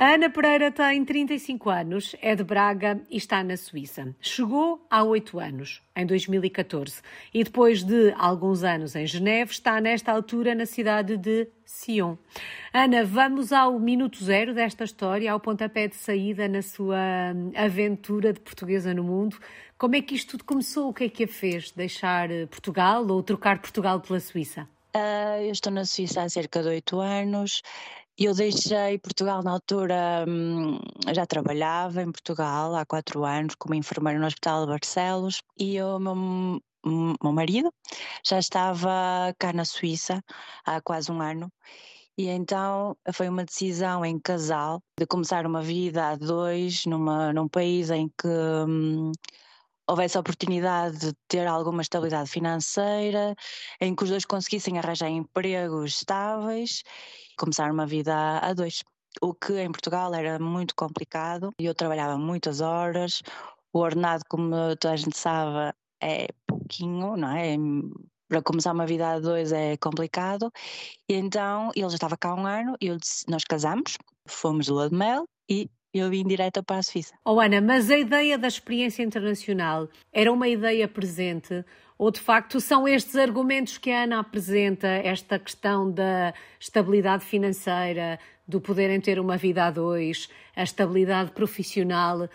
A Ana Pereira tem 35 anos, é de Braga e está na Suíça. Chegou há 8 anos, em 2014, e depois de alguns anos em Geneve, está nesta altura na cidade de Sion. Ana, vamos ao minuto zero desta história, ao pontapé de saída na sua aventura de portuguesa no mundo. Como é que isto tudo começou? O que é que a fez deixar Portugal ou trocar Portugal pela Suíça? Uh, eu estou na Suíça há cerca de oito anos. Eu deixei Portugal na altura, hum, já trabalhava em Portugal há quatro anos como enfermeira no Hospital de Barcelos e o meu, meu marido já estava cá na Suíça há quase um ano. E então foi uma decisão em casal de começar uma vida a dois numa, num país em que hum, houvesse a oportunidade de ter alguma estabilidade financeira, em que os dois conseguissem arranjar empregos estáveis e começar uma vida a, dois. O que em Portugal era muito complicado, eu trabalhava muitas horas, o ordenado, como toda a gente sabe, é pouquinho, não é? Para começar uma vida a dois é complicado. E então ele já estava cá há um ano e eu disse, nós casamos, fomos lua de mel e eu vim direto para a Suíça. Oh Ana, mas a ideia da experiência internacional era uma ideia presente ou de facto são estes argumentos que a Ana apresenta, esta questão da estabilidade financeira, do poderem ter uma vida a dois, a estabilidade profissional,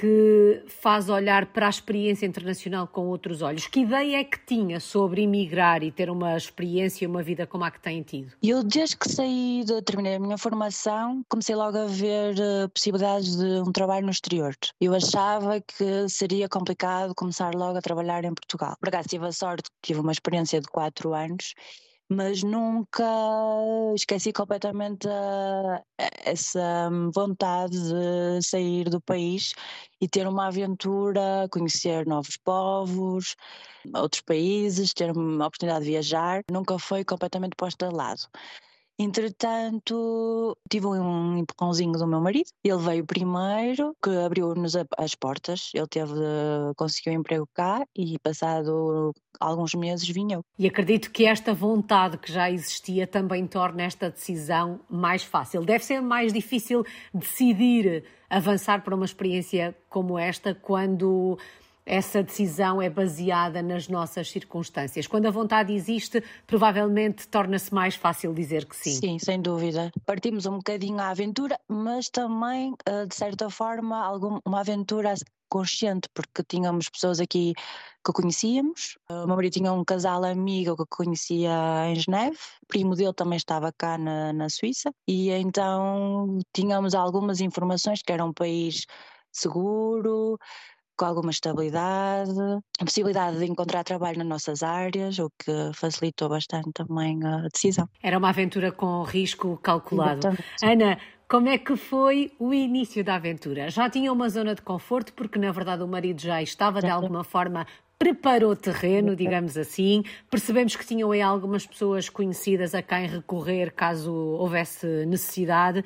que faz olhar para a experiência internacional com outros olhos. Que ideia é que tinha sobre emigrar e ter uma experiência e uma vida como a que tem tido? Eu, desde que saí, de, terminei a minha formação, comecei logo a ver uh, possibilidades de um trabalho no exterior. Eu achava que seria complicado começar logo a trabalhar em Portugal. Por acaso tive a sorte, tive uma experiência de quatro anos mas nunca esqueci completamente a, essa vontade de sair do país e ter uma aventura, conhecer novos povos, outros países, ter uma oportunidade de viajar. Nunca foi completamente posta de lado. Entretanto, tive um empurrãozinho do meu marido. Ele veio primeiro, que abriu-nos as portas. Ele teve, conseguiu um emprego cá e passado alguns meses vinha. E acredito que esta vontade que já existia também torna esta decisão mais fácil. Deve ser mais difícil decidir avançar para uma experiência como esta quando essa decisão é baseada nas nossas circunstâncias. Quando a vontade existe, provavelmente torna-se mais fácil dizer que sim. Sim, sem dúvida. Partimos um bocadinho à aventura, mas também, eh, de certa forma, uma aventura consciente, porque tínhamos pessoas aqui que conhecíamos. O meu marido tinha um casal amigo que conhecia em Geneve, o primo dele também estava cá na, na Suíça, e então tínhamos algumas informações que era um país seguro, com alguma estabilidade, a possibilidade de encontrar trabalho nas nossas áreas, o que facilitou bastante também a decisão. Era uma aventura com risco calculado. Ana, como é que foi o início da aventura? Já tinha uma zona de conforto, porque na verdade o marido já estava de alguma forma preparou terreno, digamos assim. Percebemos que tinham aí algumas pessoas conhecidas a quem recorrer caso houvesse necessidade.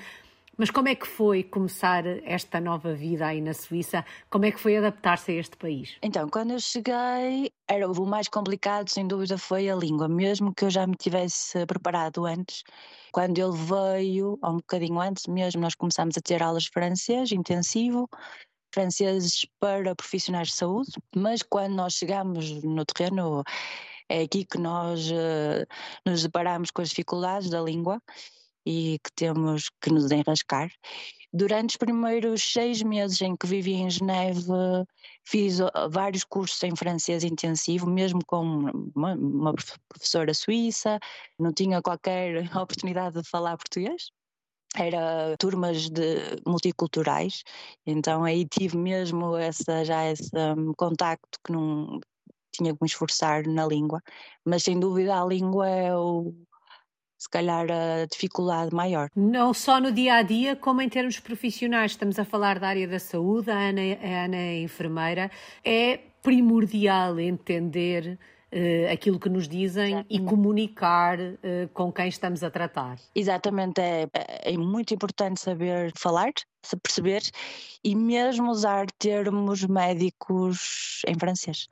Mas como é que foi começar esta nova vida aí na Suíça? Como é que foi adaptar-se a este país? Então, quando eu cheguei, era o mais complicado, sem dúvida, foi a língua, mesmo que eu já me tivesse preparado antes. Quando ele veio, ou um bocadinho antes mesmo, nós começámos a ter aulas de francês intensivo, franceses para profissionais de saúde, mas quando nós chegamos no terreno, é aqui que nós uh, nos deparamos com as dificuldades da língua e que temos que nos enrascar. Durante os primeiros seis meses em que vivi em Geneve, fiz vários cursos em francês intensivo, mesmo com uma, uma professora suíça, não tinha qualquer oportunidade de falar português era turmas de multiculturais, então aí tive mesmo essa já esse um, contacto que não tinha que me esforçar na língua, mas sem dúvida a língua é o, se calhar a dificuldade maior. Não só no dia a dia, como em termos profissionais. Estamos a falar da área da saúde, a Ana, a Ana é enfermeira. É primordial entender uh, aquilo que nos dizem Exatamente. e comunicar uh, com quem estamos a tratar. Exatamente, é, é muito importante saber falar, se perceber e mesmo usar termos médicos em francês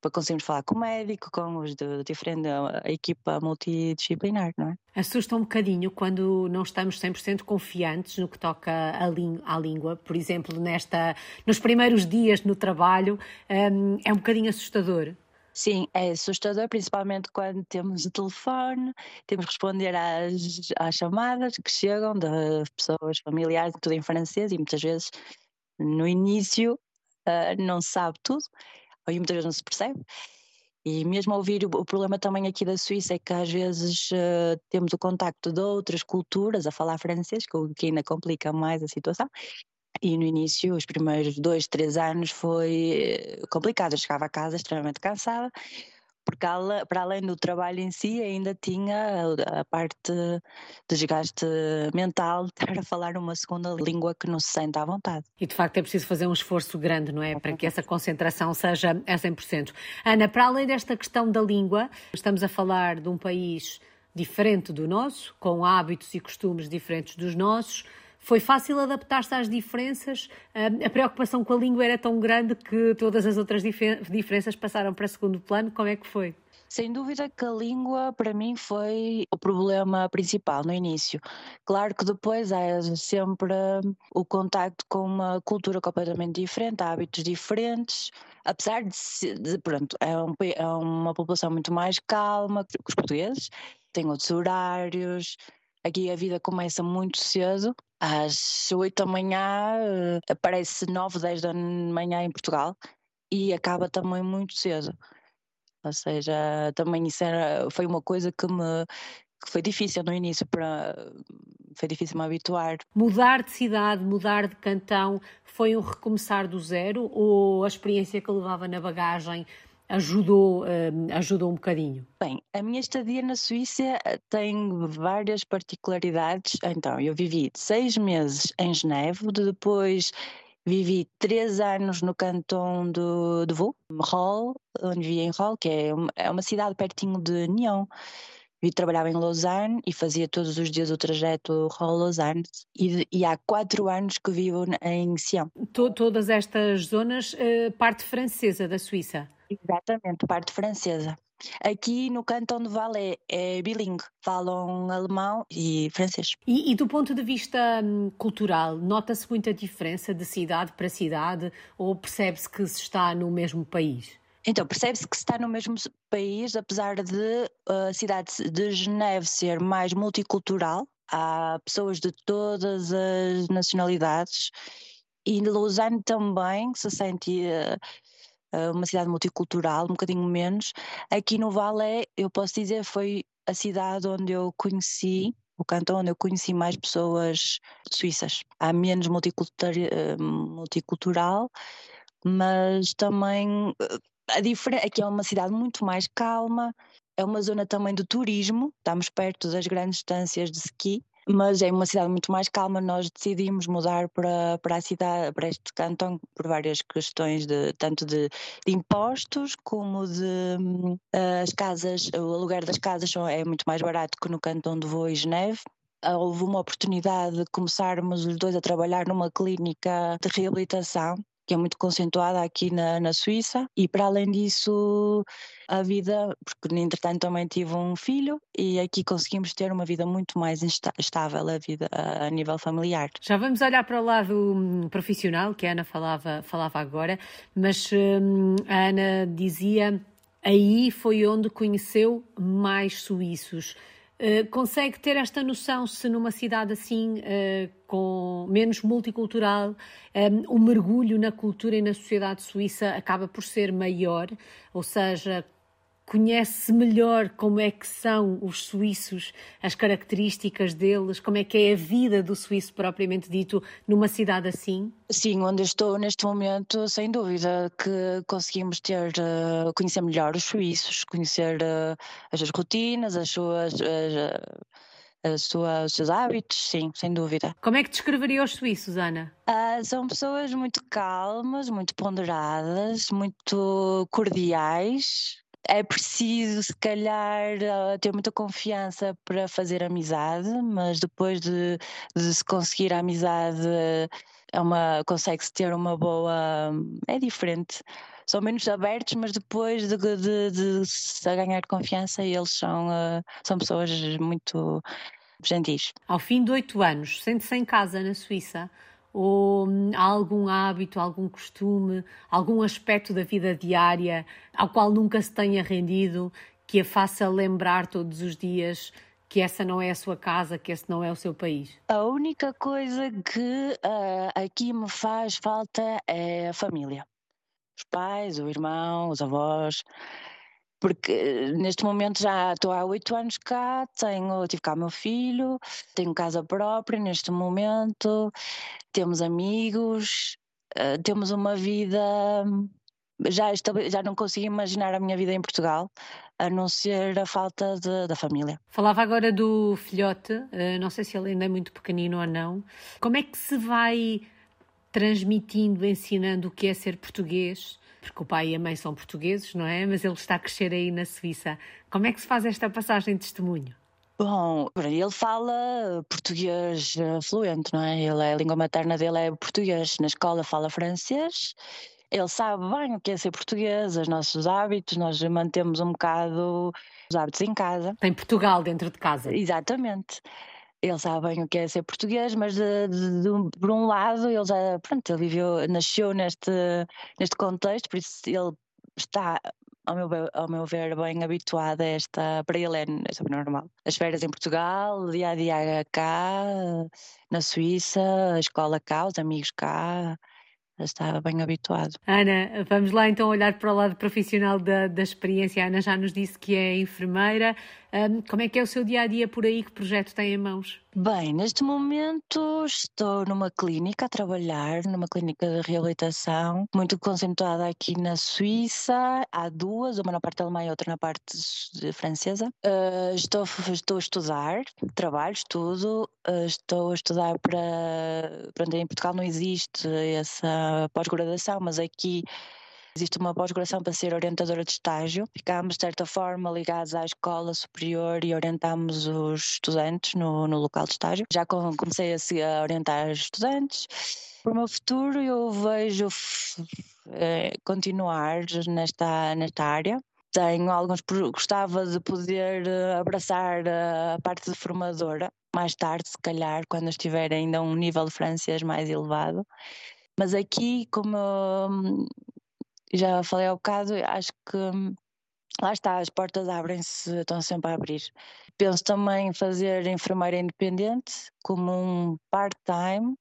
para conseguirmos falar com o médico, com os de, diferente a equipa multidisciplinar, não é? Assusta um bocadinho quando não estamos 100% confiantes no que toca à, língua, por exemplo, nesta, nos primeiros dias no trabalho, um, é um bocadinho assustador. Sim, é assustador, principalmente quando temos o telefone, temos que responder às, às chamadas que chegam de pessoas familiares, tudo em francês, e muitas vezes no início uh, não se sabe tudo, ou muitas vezes não se percebe. E mesmo ouvir, o problema também aqui da Suíça é que às vezes uh, temos o contacto de outras culturas a falar francês, o que ainda complica mais a situação. E no início, os primeiros dois, três anos, foi eh, complicado. Eu chegava a casa extremamente cansada, porque para além do trabalho em si, ainda tinha a parte de desgaste mental de estar a falar uma segunda língua que não se sente à vontade. E de facto é preciso fazer um esforço grande, não é? Para que essa concentração seja a 100%. Ana, para além desta questão da língua, estamos a falar de um país diferente do nosso, com hábitos e costumes diferentes dos nossos. Foi fácil adaptar-se às diferenças? A preocupação com a língua era tão grande que todas as outras diferenças passaram para segundo plano? Como é que foi? Sem dúvida que a língua para mim foi o problema principal no início. Claro que depois há sempre o contacto com uma cultura completamente diferente, hábitos diferentes, apesar de, de pronto, é, um, é, uma população muito mais calma que os portugueses, tem outros horários, aqui a vida começa muito cedo às 8 da manhã, eh, aparece 9, 10 da manhã em Portugal e acaba também muito cedo. Ou seja, também isso era, foi uma coisa que me que foi difícil no início para foi difícil me habituar. Mudar de cidade, mudar de cantão, foi um recomeçar do zero ou a experiência que levava na bagagem ajudou, uh, ajudou um bocadinho? Bem, a minha estadia na Suíça eh, tem várias particularidades. Então, eu vivi seis meses em Geneve, depois vivi três anos no canton de, de Vaud, Roll, onde vivi em Roll, que é uma, é uma cidade pertinho de Nyon. Eu trabalhava em Lausanne e fazia todos os dias o trajeto Roll-Lausanne e, e, há quatro anos que vivo em Sion. Todas estas zonas, uh, parte francesa da Suíça? Exatamente, parte francesa. Aqui no Cantão de Valais é bilingue, falam alemão e francês. E, e do ponto de vista hum, cultural, nota-se muita diferença de cidade para cidade ou percebe-se que se está no mesmo país? Então, percebe-se que se está no mesmo país, apesar de a cidade de Geneve ser mais multicultural, há pessoas de todas as nacionalidades e Lausanne também se sente uh, uma cidade multicultural, um bocadinho menos. Aqui no Vale, eu posso dizer, foi a cidade onde eu conheci, o cantão onde eu conheci mais pessoas suíças. Há menos eh, multicultural, mas também eh, a diferença aqui é uma cidade muito mais calma, é uma zona também de turismo, estamos perto das grandes distâncias de ski, mas é uma cidade muito mais calma. Nós decidimos mudar para, para a cidade, para este cantão, por várias questões de tanto de, de impostos como de uh, as casas, o aluguer das casas é muito mais barato que no cantão de e Geneve ah, houve uma oportunidade de começarmos os dois a trabalhar numa clínica de reabilitação que é muito concentrada aqui na, na Suíça, e para além disso, a vida, porque entretanto também tive um filho, e aqui conseguimos ter uma vida muito mais estável, a vida a, a nível familiar. Já vamos olhar para o lado hum, profissional, que a Ana falava, falava agora, mas hum, a Ana dizia aí foi onde conheceu mais suíços. Uh, consegue ter esta noção se numa cidade assim, uh, com menos multicultural, um, eh, o mergulho na cultura e na sociedade suíça acaba por ser maior, ou seja, conhece melhor como é que são os suíços, as características deles, como é que é a vida do suíço propriamente dito numa cidade assim? Sim, onde estou neste momento, sem dúvida que conseguimos ter, uh, conhecer melhor os suíços, conhecer uh, as suas rotinas, as suas... Uh, as suas, os seus hábitos, sim, sem dúvida. Como é que descreveria os suíços, Ana? Uh, são pessoas muito calmas, muito ponderadas, muito cordiais, é preciso, se calhar, eh, ter muita confiança para fazer amizade, mas depois de, de se conseguir a amizade, é uma, consegue-se ter uma boa. É diferente. são menos abertos, mas depois de, de, de se ganhar confiança, eles são, uh, são pessoas muito gentis. Ao fim de oito anos, sente-se em casa na Suíça? Ou hum, há algum hábito, algum costume, algum aspecto da vida diária ao qual nunca se tenha rendido que a faça lembrar todos os dias que essa não é a sua casa, que esse não é o seu país? A única coisa que uh, aqui me faz falta é a família. Os pais, o irmão, os avós. Porque neste momento já estou há oito anos cá, tenho, tive cá meu filho, tenho casa própria neste momento, temos amigos, uh, temos uma vida já, já não consigo imaginar a minha vida em Portugal, a não ser a falta de, da família. Falava agora do filhote, eh, não sei se ele ainda é muito pequenino ou não. Como é que se vai transmitindo, ensinando o que é ser português? Porque o pai e a mãe são portugueses, não é? Mas ele está a crescer aí na Suíça. Como é que se faz esta passagem de testemunho? Bom, ele fala português eh, fluente, não é? Ele, a língua materna dele é português. Na escola fala francês ele sabe bem o que é ser português, os nossos hábitos, nós mantemos um bocado os hábitos em casa. Tem Portugal dentro de casa. Exatamente. Ele sabe bem o que é ser português, mas de, de, de, por um lado ele já, pronto, ele viveu, nasceu neste, neste contexto, por isso ele está ao meu, ao meu ver, bem habituado a esta, para ele é, é normal. As férias em Portugal, dia a dia cá, na Suíça, a escola cá, os amigos cá, estava bem habituado. Ana, vamos lá então olhar para o lado profissional da, da experiência. A Ana já nos disse que é enfermeira. Um, como é que é o seu dia a dia por aí? Que projeto tem em mãos? Bem, neste momento estou numa clínica a trabalhar, numa clínica de reabilitação, muito concentrada aqui na Suíça. Há duas, uma na parte alemã e outra na parte francesa. Uh, estou, estou a estudar, trabalho, estudo, uh, estou a estudar para. Pronto, em Portugal não existe essa pós-graduação, mas aqui Existe uma pós-graduação para ser orientadora de estágio. Ficámos, de certa forma, ligados à escola superior e orientámos os estudantes no, no local de estágio. Já comecei a, a orientar estudantes. Para o meu futuro, eu vejo eh, continuar nesta, nesta área. Tenho alguns. Gostava de poder eh, abraçar a parte de formadora mais tarde, se calhar, quando estiver ainda a um nível de francês mais elevado. Mas aqui, como hum, já falei ao bocado, acho que hum, lá está, as portas abrem-se, estão sempre a abrir. Penso também em fazer enfermeira independente como um part-time,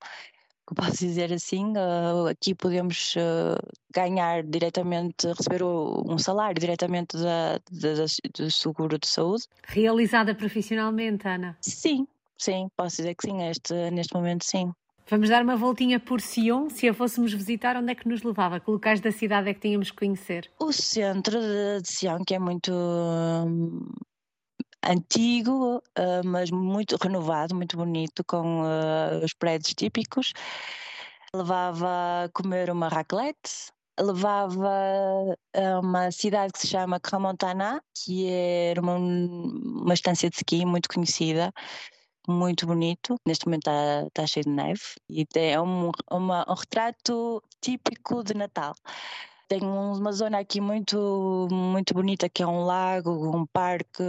que posso dizer assim, uh, aqui podemos uh, ganhar diretamente, receber um salário diretamente da, da, do seguro de saúde. Realizada profissionalmente, Ana? Sim, sim, posso dizer que sim, este, neste momento sim. Vamos dar uma voltinha por Sion. Se a fôssemos visitar, onde é que nos levava? Que locais da cidade é que tínhamos que conhecer? O centro de, de Sion, que é muito hum, antigo, uh, mas muito renovado, muito bonito, com uh, os prédios típicos. Levava a comer uma raclette, levava a uma cidade que se chama Cramontana, que era uma, uma estância de ski muito conhecida, muito bonito. Neste momento está, cheio de neve e é um, uma, um retrato típico de Natal. Tem uma zona aqui muito, muito bonita que é um lago, um parque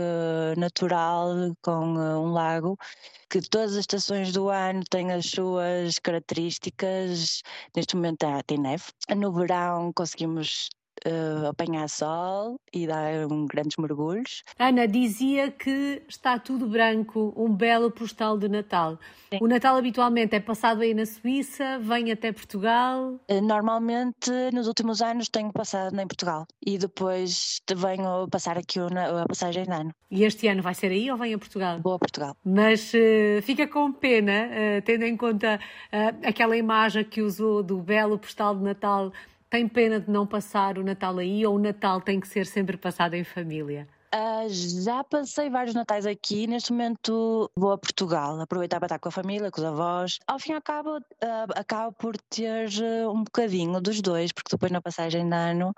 natural com uh, um lago, que todas as estações do ano têm as suas características. Neste momento tem neve. No verão conseguimos uh, apanhar sol e dar um, grandes mergulhos. Ana dizia que está tudo branco, um belo postal de Natal. Sim. O Natal habitualmente é passado aí na Suíça, vem até Portugal? Uh, normalmente, nos últimos anos, tenho passado em Portugal e depois venho passar aqui a passagem de ano. E este ano vai ser aí ou vem a Portugal? Vou a Portugal. Mas uh, fica com pena, tendo em conta aquela imagem que usou do belo postal de Natal tem pena de não passar o Natal aí ou o Natal tem que ser sempre passado em família? Uh, já passei vários natais aqui. Neste momento vou a Portugal, aproveitar para estar com a família, com os avós. Ao fim e uh, acabo por ter uh, um bocadinho dos dois, porque depois na passagem de ano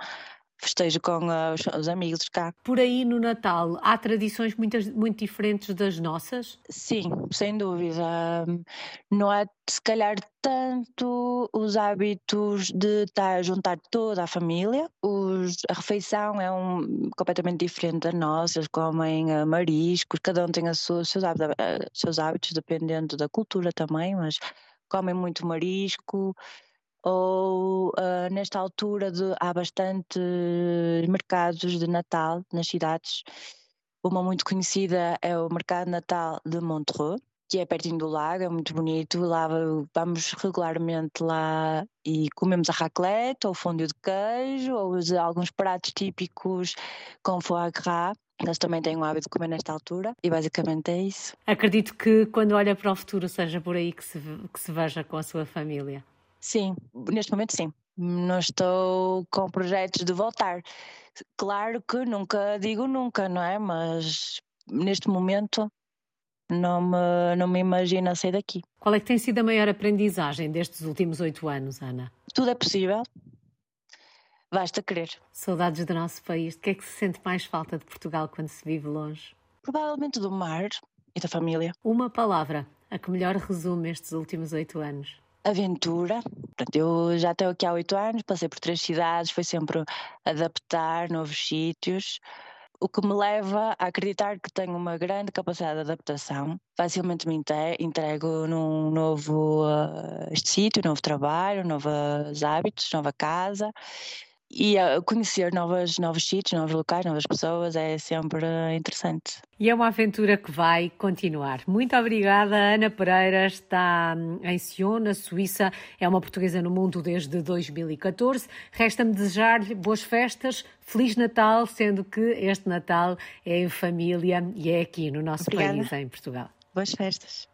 festejo com uh, os, os, amigos cá. Por aí no Natal há tradições muito, muito diferentes das nossas? Sim, sem dúvida. Não há se calhar tanto os hábitos de estar a juntar toda a família. Os, a refeição é um, completamente diferente da nossa, eles comem uh, mariscos, cada um tem sua, seus, uh, seus hábitos, dependendo da cultura também, mas comem muito marisco, ou uh, nesta altura de, há bastante mercados de Natal nas cidades. Uma muito conhecida é o Mercado Natal de Montreux, que é pertinho do lago, é muito bonito. Lá vamos regularmente lá e comemos a raclette, ou fondue de queijo, ou alguns pratos típicos com foie gras. Eles também têm o hábito de comer nesta altura e basicamente é isso. Acredito que quando olha para o futuro seja por aí que se, que se veja com a sua família. Sim, neste momento sim. Não estou com projetos de voltar. Claro que nunca digo nunca, não é? Mas neste momento não me, não me imagino a sair daqui. Qual é que tem sido a maior aprendizagem destes últimos oito anos, Ana? Tudo é possível. Basta querer. Saudades do nosso país. De que é que se sente mais falta de Portugal quando se vive longe? Provavelmente do mar e da família. Uma palavra, a que melhor resume estes últimos oito anos aventura. Eu já estou aqui há oito anos, passei por três cidades, foi sempre adaptar novos sítios, o que me leva a acreditar que tenho uma grande capacidade de adaptação. Facilmente me entrego num novo uh, sítio, novo trabalho, novos hábitos, nova casa e conhecer novas, novos sítios, novos locais, novas pessoas é sempre interessante. E é uma aventura que vai continuar. Muito obrigada, Ana Pereira, está hum, em Sion, na Suíça, é uma portuguesa no mundo desde 2014. Resta-me desejar-lhe boas festas, Feliz Natal, sendo que este Natal é em família e é aqui no nosso obrigada. país, em Portugal. Boas festas.